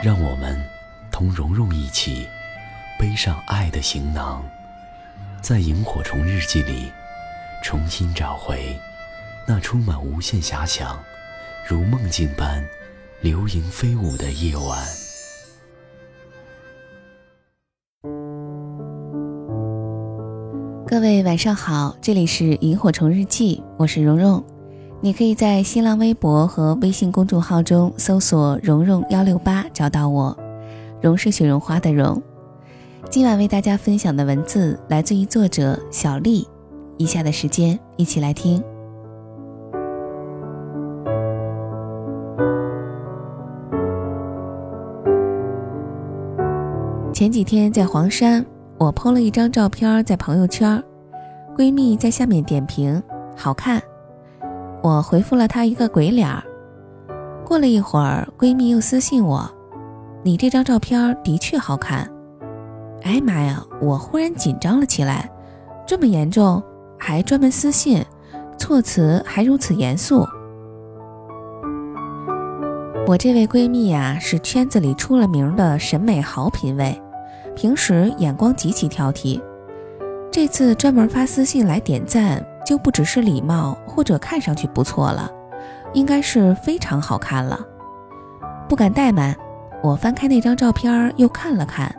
让我们同蓉蓉一起背上爱的行囊，在萤火虫日记里重新找回那充满无限遐想、如梦境般流萤飞舞的夜晚。各位晚上好，这里是萤火虫日记，我是蓉蓉。你可以在新浪微博和微信公众号中搜索“蓉蓉幺六八”找到我，蓉是雪绒花的蓉。今晚为大家分享的文字来自于作者小丽。以下的时间一起来听。前几天在黄山，我 PO 了一张照片在朋友圈，闺蜜在下面点评：“好看。”我回复了她一个鬼脸儿。过了一会儿，闺蜜又私信我：“你这张照片的确好看。”哎妈呀！我忽然紧张了起来，这么严重，还专门私信，措辞还如此严肃。我这位闺蜜呀，是圈子里出了名的审美好品味，平时眼光极其挑剔，这次专门发私信来点赞。就不只是礼貌或者看上去不错了，应该是非常好看了。不敢怠慢，我翻开那张照片又看了看，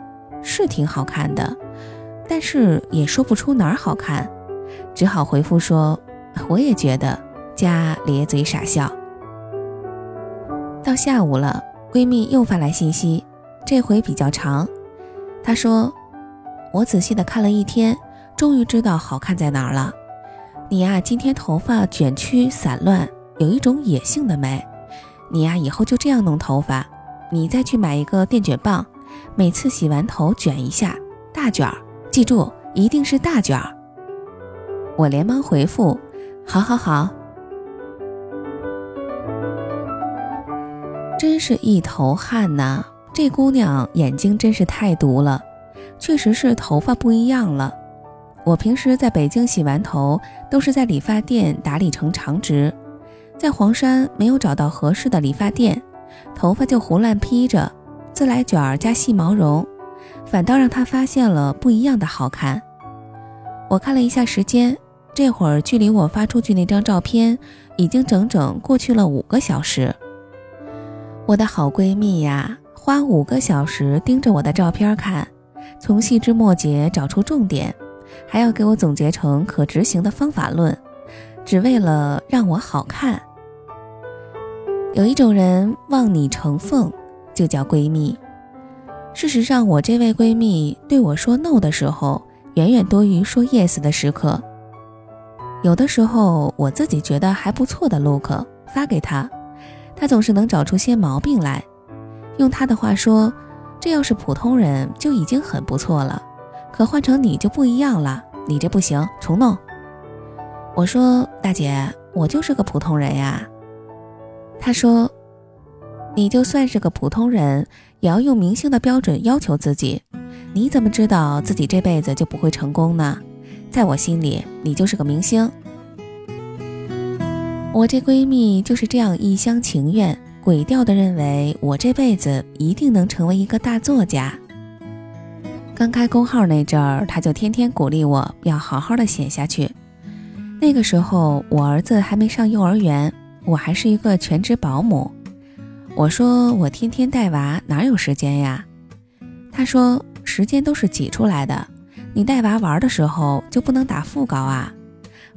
是挺好看的，但是也说不出哪儿好看，只好回复说我也觉得，加咧嘴傻笑。到下午了，闺蜜又发来信息，这回比较长。她说：“我仔细的看了一天，终于知道好看在哪儿了。”你呀，今天头发卷曲散乱，有一种野性的美。你呀，以后就这样弄头发。你再去买一个电卷棒，每次洗完头卷一下，大卷儿，记住，一定是大卷儿。我连忙回复：好好好。真是一头汗呐！这姑娘眼睛真是太毒了，确实是头发不一样了。我平时在北京洗完头，都是在理发店打理成长直，在黄山没有找到合适的理发店，头发就胡乱披着，自来卷儿加细毛绒，反倒让他发现了不一样的好看。我看了一下时间，这会儿距离我发出去那张照片，已经整整过去了五个小时。我的好闺蜜呀，花五个小时盯着我的照片看，从细枝末节找出重点。还要给我总结成可执行的方法论，只为了让我好看。有一种人望你成凤，就叫闺蜜。事实上，我这位闺蜜对我说 no 的时候，远远多于说 yes 的时刻。有的时候，我自己觉得还不错的 look 发给她，她总是能找出些毛病来。用她的话说，这要是普通人就已经很不错了。可换成你就不一样了，你这不行，重弄。我说大姐，我就是个普通人呀。她说，你就算是个普通人，也要用明星的标准要求自己。你怎么知道自己这辈子就不会成功呢？在我心里，你就是个明星。我这闺蜜就是这样一厢情愿、鬼调的认为，我这辈子一定能成为一个大作家。刚开公号那阵儿，他就天天鼓励我要好好的写下去。那个时候，我儿子还没上幼儿园，我还是一个全职保姆。我说我天天带娃，哪有时间呀？他说时间都是挤出来的。你带娃玩的时候就不能打副稿啊？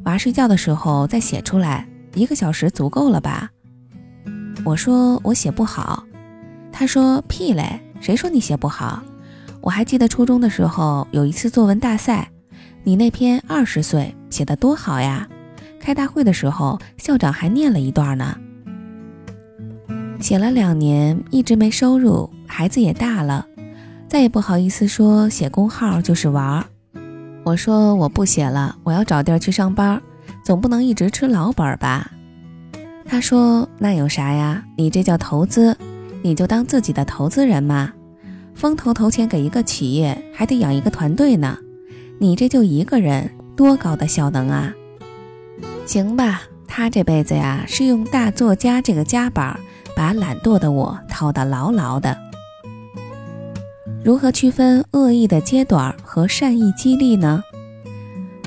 娃睡觉的时候再写出来，一个小时足够了吧？我说我写不好。他说屁嘞，谁说你写不好？我还记得初中的时候有一次作文大赛，你那篇二十岁写的多好呀！开大会的时候，校长还念了一段呢。写了两年，一直没收入，孩子也大了，再也不好意思说写公号就是玩儿。我说我不写了，我要找地儿去上班，总不能一直吃老本吧？他说那有啥呀？你这叫投资，你就当自己的投资人嘛。风投投钱给一个企业，还得养一个团队呢，你这就一个人，多高的效能啊？行吧，他这辈子呀是用大作家这个夹板。把懒惰的我套得牢牢的。如何区分恶意的揭短和善意激励呢？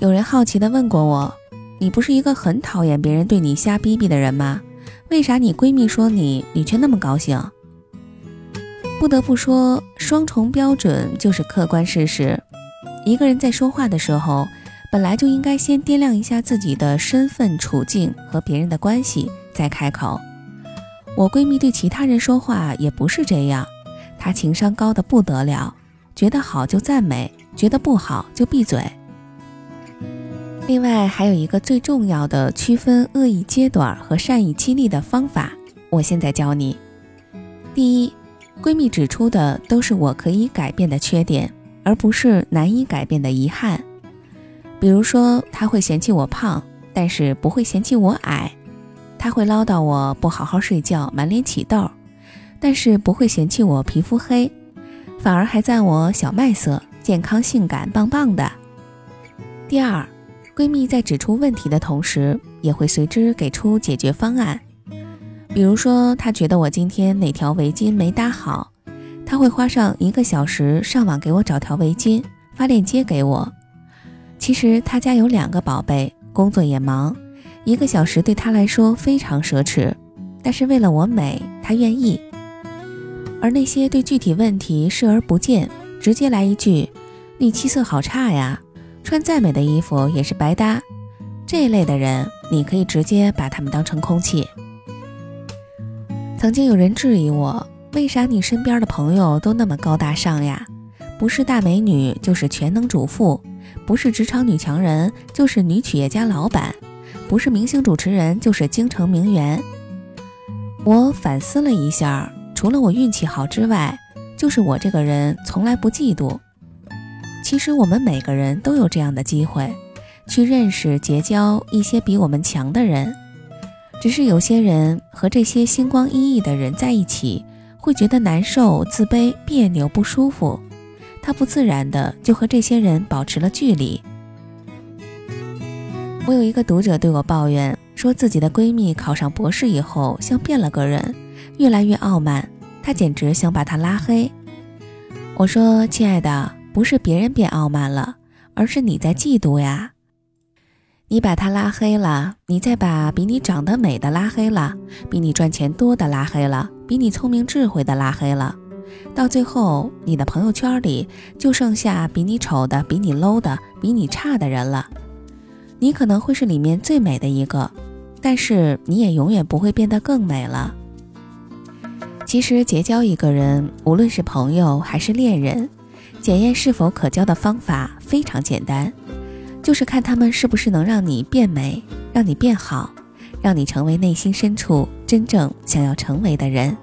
有人好奇地问过我：“你不是一个很讨厌别人对你瞎逼逼的人吗？为啥你闺蜜说你，你却那么高兴？”不得不说，双重标准就是客观事实。一个人在说话的时候，本来就应该先掂量一下自己的身份处境和别人的关系，再开口。我闺蜜对其他人说话也不是这样，她情商高的不得了，觉得好就赞美，觉得不好就闭嘴。另外还有一个最重要的区分恶意揭短和善意激励的方法，我现在教你。第一，闺蜜指出的都是我可以改变的缺点，而不是难以改变的遗憾。比如说，她会嫌弃我胖，但是不会嫌弃我矮。她会唠叨我不好好睡觉，满脸起痘，但是不会嫌弃我皮肤黑，反而还赞我小麦色、健康、性感、棒棒的。第二，闺蜜在指出问题的同时，也会随之给出解决方案。比如说，他觉得我今天哪条围巾没搭好，他会花上一个小时上网给我找条围巾，发链接给我。其实他家有两个宝贝，工作也忙。一个小时对他来说非常奢侈，但是为了我美，他愿意。而那些对具体问题视而不见，直接来一句“你气色好差呀，穿再美的衣服也是白搭”这一类的人，你可以直接把他们当成空气。曾经有人质疑我，为啥你身边的朋友都那么高大上呀？不是大美女，就是全能主妇；不是职场女强人，就是女企业家老板。不是明星主持人，就是京城名媛。我反思了一下，除了我运气好之外，就是我这个人从来不嫉妒。其实我们每个人都有这样的机会，去认识、结交一些比我们强的人。只是有些人和这些星光熠熠的人在一起，会觉得难受、自卑、别扭、不舒服，他不自然的就和这些人保持了距离。我有一个读者对我抱怨，说自己的闺蜜考上博士以后像变了个人，越来越傲慢，她简直想把她拉黑。我说：“亲爱的，不是别人变傲慢了，而是你在嫉妒呀。你把他拉黑了，你再把比你长得美的拉黑了，比你赚钱多的拉黑了，比你聪明智慧的拉黑了，到最后，你的朋友圈里就剩下比你丑的、比你 low 的、比你差的人了。”你可能会是里面最美的一个，但是你也永远不会变得更美了。其实结交一个人，无论是朋友还是恋人，检验是否可交的方法非常简单，就是看他们是不是能让你变美，让你变好，让你成为内心深处真正想要成为的人。